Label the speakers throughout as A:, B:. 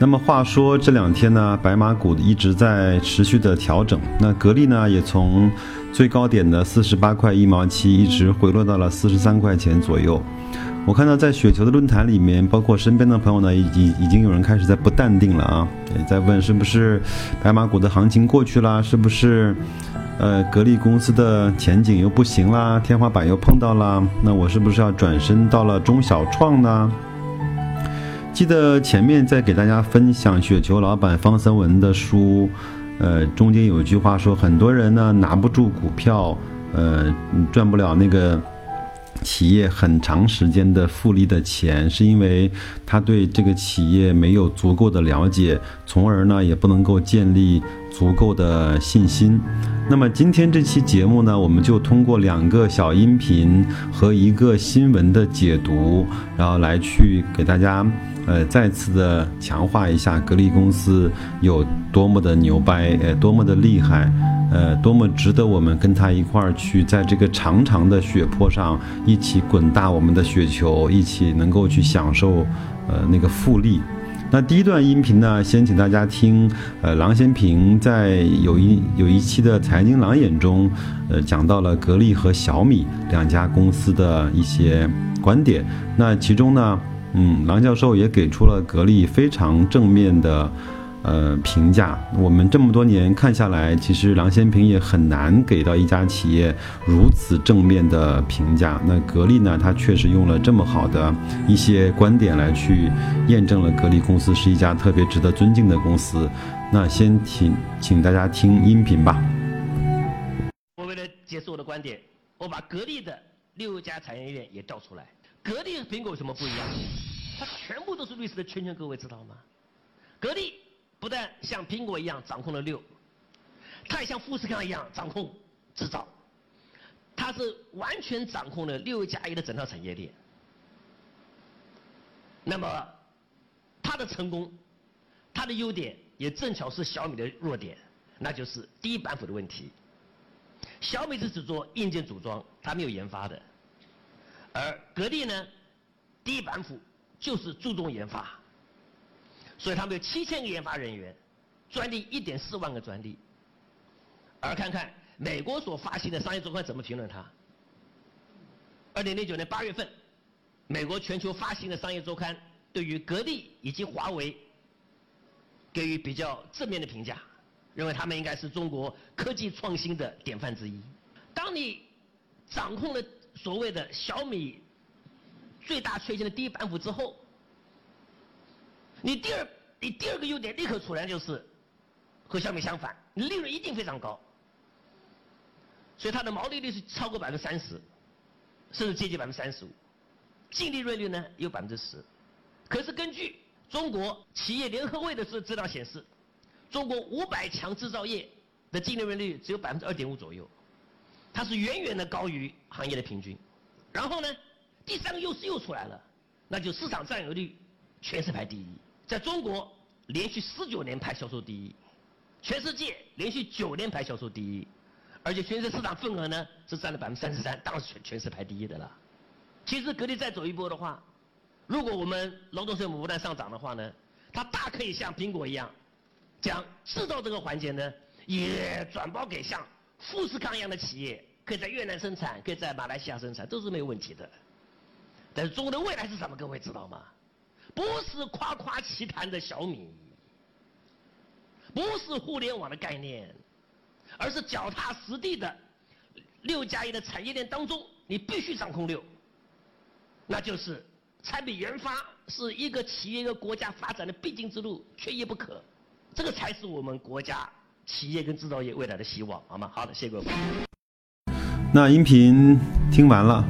A: 那么话说这两天呢，白马股一直在持续的调整，那格力呢也从最高点的四十八块一毛七一直回落到了四十三块钱左右。我看到在雪球的论坛里面，包括身边的朋友呢，已经已经有人开始在不淡定了啊，在问是不是白马股的行情过去了，是不是呃格力公司的前景又不行啦，天花板又碰到了，那我是不是要转身到了中小创呢？记得前面在给大家分享雪球老板方森文的书，呃，中间有一句话说，很多人呢拿不住股票，呃，赚不了那个企业很长时间的复利的钱，是因为他对这个企业没有足够的了解，从而呢也不能够建立足够的信心。那么今天这期节目呢，我们就通过两个小音频和一个新闻的解读，然后来去给大家。呃，再次的强化一下格力公司有多么的牛掰，呃，多么的厉害，呃，多么值得我们跟他一块儿去在这个长长的雪坡上一起滚大我们的雪球，一起能够去享受，呃，那个复利。那第一段音频呢，先请大家听，呃，郎咸平在有一有一期的财经郎眼中，呃，讲到了格力和小米两家公司的一些观点。那其中呢？嗯，郎教授也给出了格力非常正面的，呃评价。我们这么多年看下来，其实郎咸平也很难给到一家企业如此正面的评价。那格力呢，他确实用了这么好的一些观点来去验证了格力公司是一家特别值得尊敬的公司。那先请请大家听音频吧。
B: 我为了解释我的观点，我把格力的六家产业链也调出来。格力和苹果有什么不一样？它全部都是绿色的圈圈，各位知道吗？格力不但像苹果一样掌控了六，它也像富士康一样掌控制造，它是完全掌控了六加一的整套产业链。那么它的成功，它的优点也正巧是小米的弱点，那就是低板斧的问题。小米是只做硬件组装，它没有研发的。而格力呢，低板斧就是注重研发，所以他们有七千个研发人员，专利一点四万个专利。而看看美国所发行的商业周刊怎么评论它。二零零九年八月份，美国全球发行的商业周刊对于格力以及华为给予比较正面的评价，认为他们应该是中国科技创新的典范之一。当你掌控了。所谓的小米最大缺陷的第一板斧之后，你第二你第二个优点立刻出来就是和小米相反，你利润一定非常高，所以它的毛利率是超过百分之三十，甚至接近百分之三十五，净利润率呢有百分之十，可是根据中国企业联合会的资资料显示，中国五百强制造业的净利润率只有百分之二点五左右。它是远远的高于行业的平均，然后呢，第三个优势又出来了，那就市场占有率，全市排第一，在中国连续十九年排销售第一，全世界连续九年排销售第一，而且全世界市场份额呢是占了百分之三十三，当然是全全市排第一的了。其实格力再走一波的话，如果我们劳动税不断上涨的话呢，它大可以像苹果一样，将制造这个环节呢也转包给像。富士康一样的企业可以在越南生产，可以在马来西亚生产，都是没有问题的。但是中国的未来是什么？各位知道吗？不是夸夸其谈的小米，不是互联网的概念，而是脚踏实地的六加一的产业链当中，你必须掌控六。那就是产品研发是一个企业、一个国家发展的必经之路，缺一不可。这个才是我们国家。企业跟制造业未来的希望，好吗？好的，谢谢各位。
A: 那音频听完了，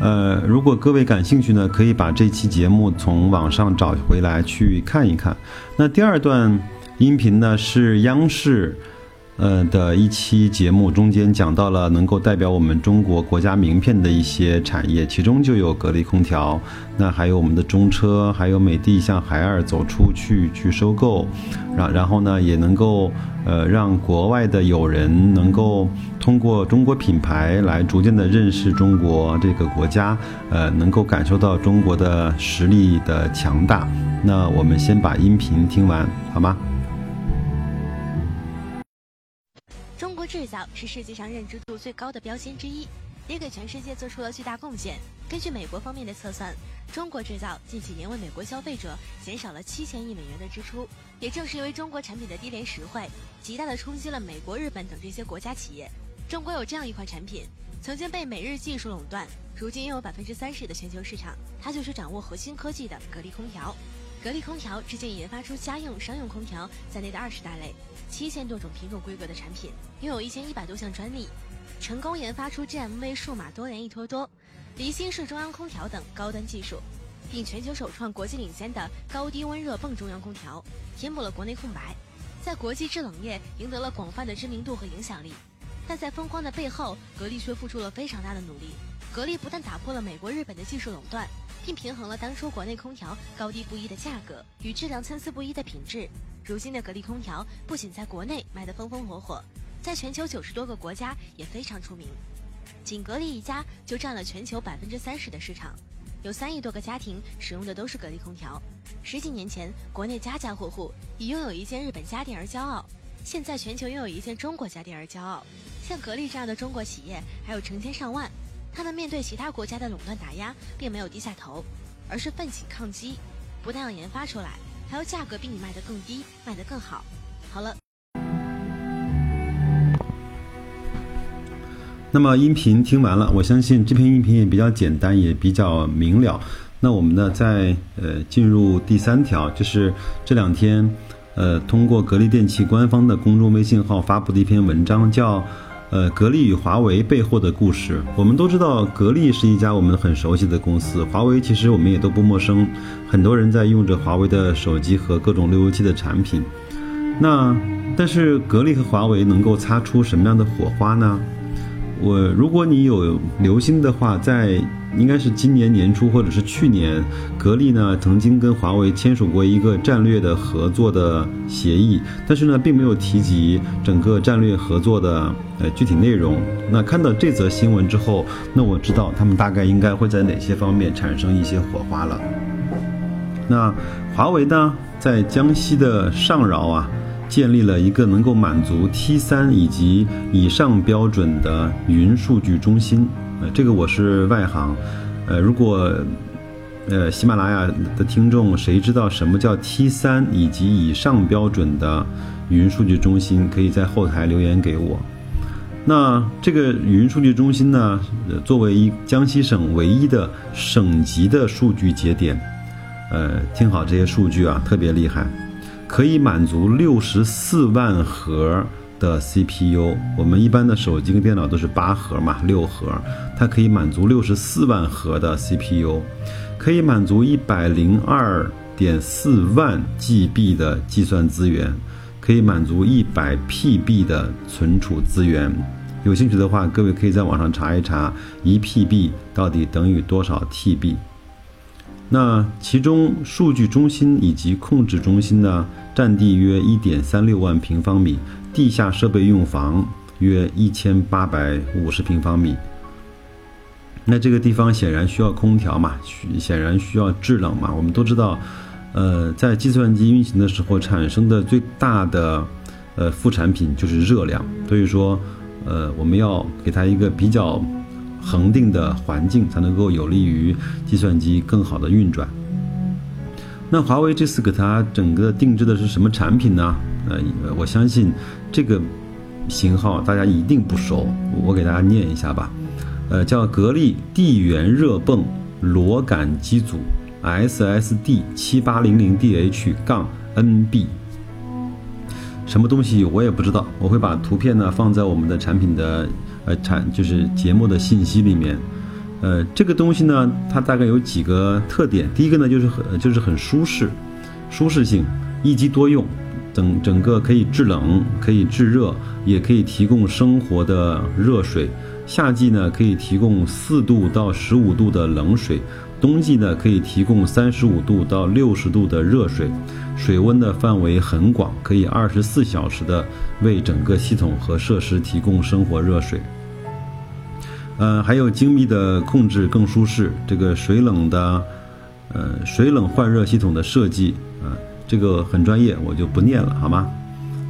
A: 呃，如果各位感兴趣呢，可以把这期节目从网上找回来去看一看。那第二段音频呢是央视。呃的一期节目中间讲到了能够代表我们中国国家名片的一些产业，其中就有格力空调，那还有我们的中车，还有美的向海尔走出去去收购，然然后呢也能够呃让国外的友人能够通过中国品牌来逐渐的认识中国这个国家，呃能够感受到中国的实力的强大。那我们先把音频听完好吗？
C: 是世界上认知度最高的标签之一，也给全世界做出了巨大贡献。根据美国方面的测算，中国制造近几年为美国消费者减少了七千亿美元的支出。也正是因为中国产品的低廉实惠，极大的冲击了美国、日本等这些国家企业。中国有这样一款产品，曾经被美日技术垄断，如今拥有百分之三十的全球市场，它就是掌握核心科技的格力空调。格力空调至今研发出家用、商用空调在内的二十大类、七千多种品种规格的产品，拥有一千一百多项专利，成功研发出 GMV 数码多联一拖多、离心式中央空调等高端技术，并全球首创国际领先的高低温热泵中央空调，填补了国内空白，在国际制冷业赢得了广泛的知名度和影响力。但在风光的背后，格力却付出了非常大的努力。格力不但打破了美国、日本的技术垄断。并平衡了当初国内空调高低不一的价格与质量参差不一的品质。如今的格力空调不仅在国内卖得风风火火，在全球九十多个国家也非常出名。仅格力一家就占了全球百分之三十的市场，有三亿多个家庭使用的都是格力空调。十几年前，国内家家户户以拥有一件日本家电而骄傲，现在全球拥有一件中国家电而骄傲。像格力这样的中国企业还有成千上万。他们面对其他国家的垄断打压，并没有低下头，而是奋起抗击，不但要研发出来，还要价格比你卖得更低，卖得更好。好了，
A: 那么音频听完了，我相信这篇音频也比较简单，也比较明了。那我们呢，在呃进入第三条，就是这两天，呃，通过格力电器官方的公众微信号发布的一篇文章，叫。呃，格力与华为背后的故事，我们都知道，格力是一家我们很熟悉的公司，华为其实我们也都不陌生，很多人在用着华为的手机和各种路由器的产品。那但是格力和华为能够擦出什么样的火花呢？我如果你有留心的话，在应该是今年年初或者是去年，格力呢曾经跟华为签署过一个战略的合作的协议，但是呢并没有提及整个战略合作的呃具体内容。那看到这则新闻之后，那我知道他们大概应该会在哪些方面产生一些火花了。那华为呢，在江西的上饶啊。建立了一个能够满足 T 三以及以上标准的云数据中心，呃，这个我是外行，呃，如果呃喜马拉雅的听众谁知道什么叫 T 三以及以上标准的云数据中心，可以在后台留言给我。那这个云数据中心呢，作为江西省唯一的省级的数据节点，呃，听好这些数据啊，特别厉害。可以满足六十四万核的 CPU，我们一般的手机跟电脑都是八核嘛，六核，它可以满足六十四万核的 CPU，可以满足一百零二点四万 GB 的计算资源，可以满足一百 PB 的存储资源。有兴趣的话，各位可以在网上查一查，一 PB 到底等于多少 TB。那其中数据中心以及控制中心呢？占地约一点三六万平方米，地下设备用房约一千八百五十平方米。那这个地方显然需要空调嘛，显然需要制冷嘛。我们都知道，呃，在计算机运行的时候产生的最大的呃副产品就是热量，所以说，呃，我们要给它一个比较恒定的环境，才能够有利于计算机更好的运转。那华为这次给它整个定制的是什么产品呢？呃，我相信这个型号大家一定不熟，我给大家念一下吧。呃，叫格力地源热泵螺杆机组 SSD 七八零零 DH 杠 NB，什么东西我也不知道，我会把图片呢放在我们的产品的呃产就是节目的信息里面。呃，这个东西呢，它大概有几个特点。第一个呢，就是很就是很舒适，舒适性，一机多用。整整个可以制冷、可以制热，也可以提供生活的热水。夏季呢，可以提供四度到十五度的冷水；冬季呢，可以提供三十五度到六十度的热水。水温的范围很广，可以二十四小时的为整个系统和设施提供生活热水。呃，还有精密的控制更舒适，这个水冷的，呃，水冷换热系统的设计啊，这个很专业，我就不念了，好吗？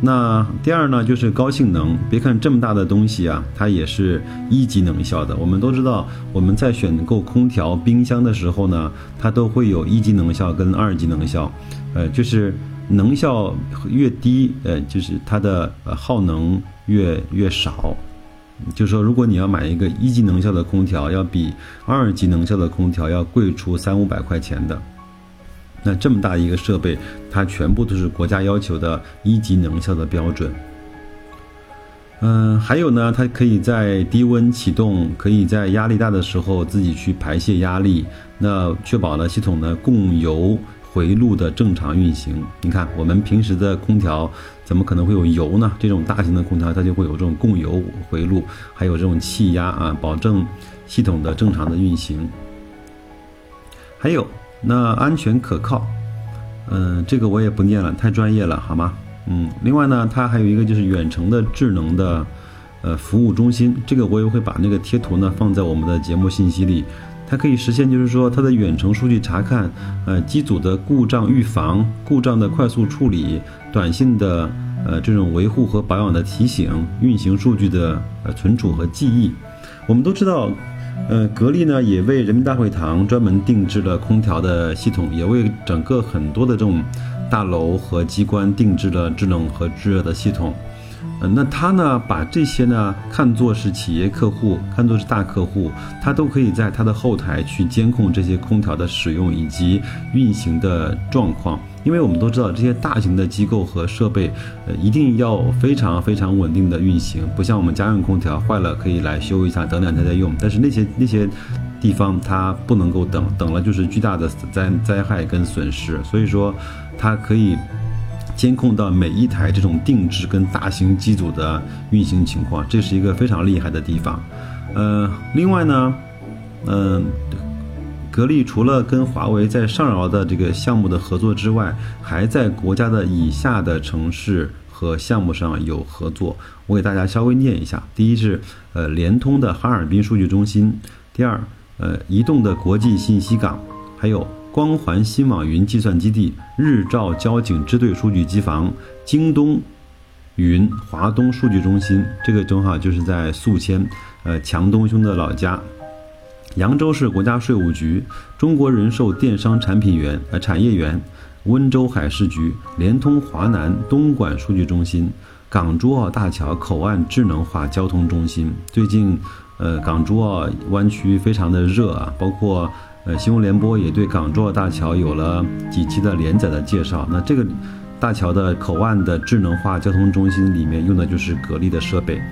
A: 那第二呢，就是高性能。别看这么大的东西啊，它也是一级能效的。我们都知道，我们在选购空调、冰箱的时候呢，它都会有一级能效跟二级能效，呃，就是能效越低，呃，就是它的呃耗能越越少。就说，如果你要买一个一级能效的空调，要比二级能效的空调要贵出三五百块钱的。那这么大一个设备，它全部都是国家要求的一级能效的标准。嗯，还有呢，它可以在低温启动，可以在压力大的时候自己去排泄压力，那确保了系统的供油回路的正常运行。你看，我们平时的空调怎么可能会有油呢？这种大型的空调它就会有这种供油回路，还有这种气压啊，保证系统的正常的运行。还有。那安全可靠，嗯，这个我也不念了，太专业了，好吗？嗯，另外呢，它还有一个就是远程的智能的，呃，服务中心，这个我也会把那个贴图呢放在我们的节目信息里。它可以实现就是说它的远程数据查看，呃，机组的故障预防、故障的快速处理、短信的呃这种维护和保养的提醒、运行数据的呃存储和记忆。我们都知道。呃，格力呢也为人民大会堂专门定制了空调的系统，也为整个很多的这种大楼和机关定制了制冷和制热的系统。呃，那他呢把这些呢看作是企业客户，看作是大客户，他都可以在他的后台去监控这些空调的使用以及运行的状况。因为我们都知道，这些大型的机构和设备，呃，一定要非常非常稳定的运行，不像我们家用空调坏了可以来修一下，等两天再用。但是那些那些地方它不能够等，等了就是巨大的灾灾害跟损失。所以说，它可以监控到每一台这种定制跟大型机组的运行情况，这是一个非常厉害的地方。呃，另外呢，嗯。格力除了跟华为在上饶的这个项目的合作之外，还在国家的以下的城市和项目上有合作。我给大家稍微念一下：第一是呃联通的哈尔滨数据中心；第二，呃移动的国际信息港；还有光环新网云计算基地、日照交警支队数据机房、京东云华东数据中心。这个正好就是在宿迁，呃强东兄的老家。扬州市国家税务局、中国人寿电商产品园呃产业园、温州海事局、联通华南东莞数据中心、港珠澳大桥口岸智能化交通中心。最近，呃，港珠澳湾区非常的热啊，包括呃新闻联播也对港珠澳大桥有了几期的连载的介绍。那这个大桥的口岸的智能化交通中心里面用的就是格力的设备。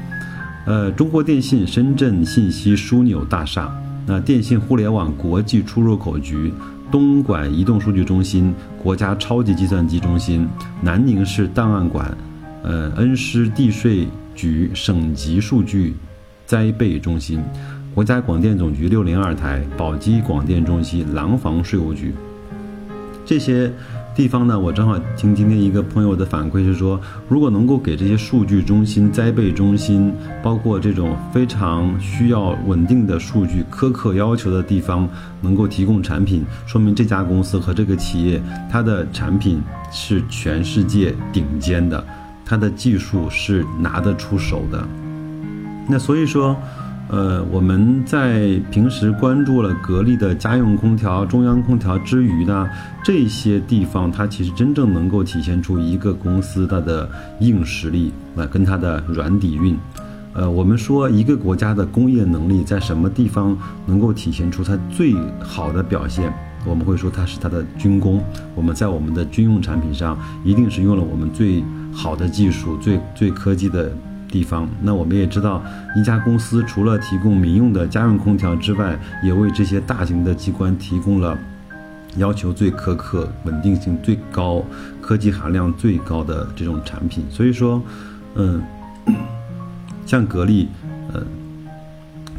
A: 呃，中国电信深圳信息枢纽大厦。那电信互联网国际出入口局、东莞移动数据中心、国家超级计算机中心、南宁市档案馆、呃恩施地税局省级数据灾备中心、国家广电总局六零二台、宝鸡广电中心、廊坊税务局，这些。地方呢，我正好听今天一个朋友的反馈是说，如果能够给这些数据中心、灾备中心，包括这种非常需要稳定的数据、苛刻要求的地方，能够提供产品，说明这家公司和这个企业，它的产品是全世界顶尖的，它的技术是拿得出手的。那所以说。呃，我们在平时关注了格力的家用空调、中央空调之余呢，这些地方它其实真正能够体现出一个公司它的硬实力，那跟它的软底蕴。呃，我们说一个国家的工业能力在什么地方能够体现出它最好的表现？我们会说它是它的军工。我们在我们的军用产品上一定是用了我们最好的技术、最最科技的。地方，那我们也知道，一家公司除了提供民用的家用空调之外，也为这些大型的机关提供了要求最苛刻、稳定性最高、科技含量最高的这种产品。所以说，嗯，像格力，呃，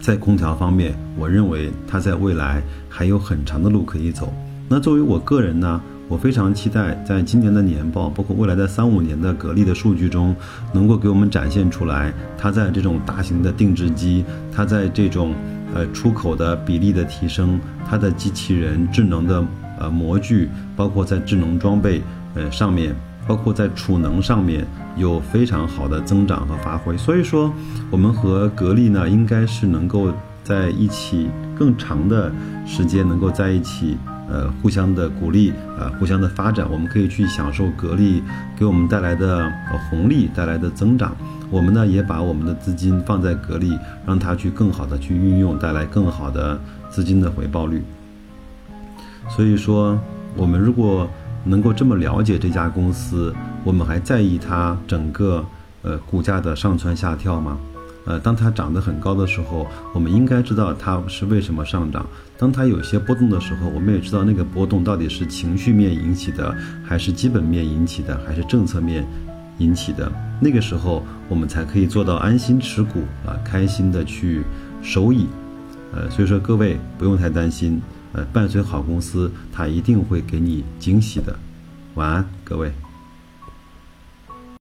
A: 在空调方面，我认为它在未来还有很长的路可以走。那作为我个人呢，我非常期待在今年的年报，包括未来的三五年的格力的数据中，能够给我们展现出来，它在这种大型的定制机，它在这种呃出口的比例的提升，它的机器人智能的呃模具，包括在智能装备呃上面，包括在储能上面有非常好的增长和发挥。所以说，我们和格力呢，应该是能够在一起更长的时间能够在一起。呃，互相的鼓励，呃，互相的发展，我们可以去享受格力给我们带来的红利带来的增长。我们呢，也把我们的资金放在格力，让它去更好的去运用，带来更好的资金的回报率。所以说，我们如果能够这么了解这家公司，我们还在意它整个呃股价的上蹿下跳吗？呃，当它涨得很高的时候，我们应该知道它是为什么上涨；当它有些波动的时候，我们也知道那个波动到底是情绪面引起的，还是基本面引起的，还是政策面引起的。那个时候，我们才可以做到安心持股啊，开心的去收益。呃，所以说各位不用太担心，呃，伴随好公司，它一定会给你惊喜的。晚安，各位。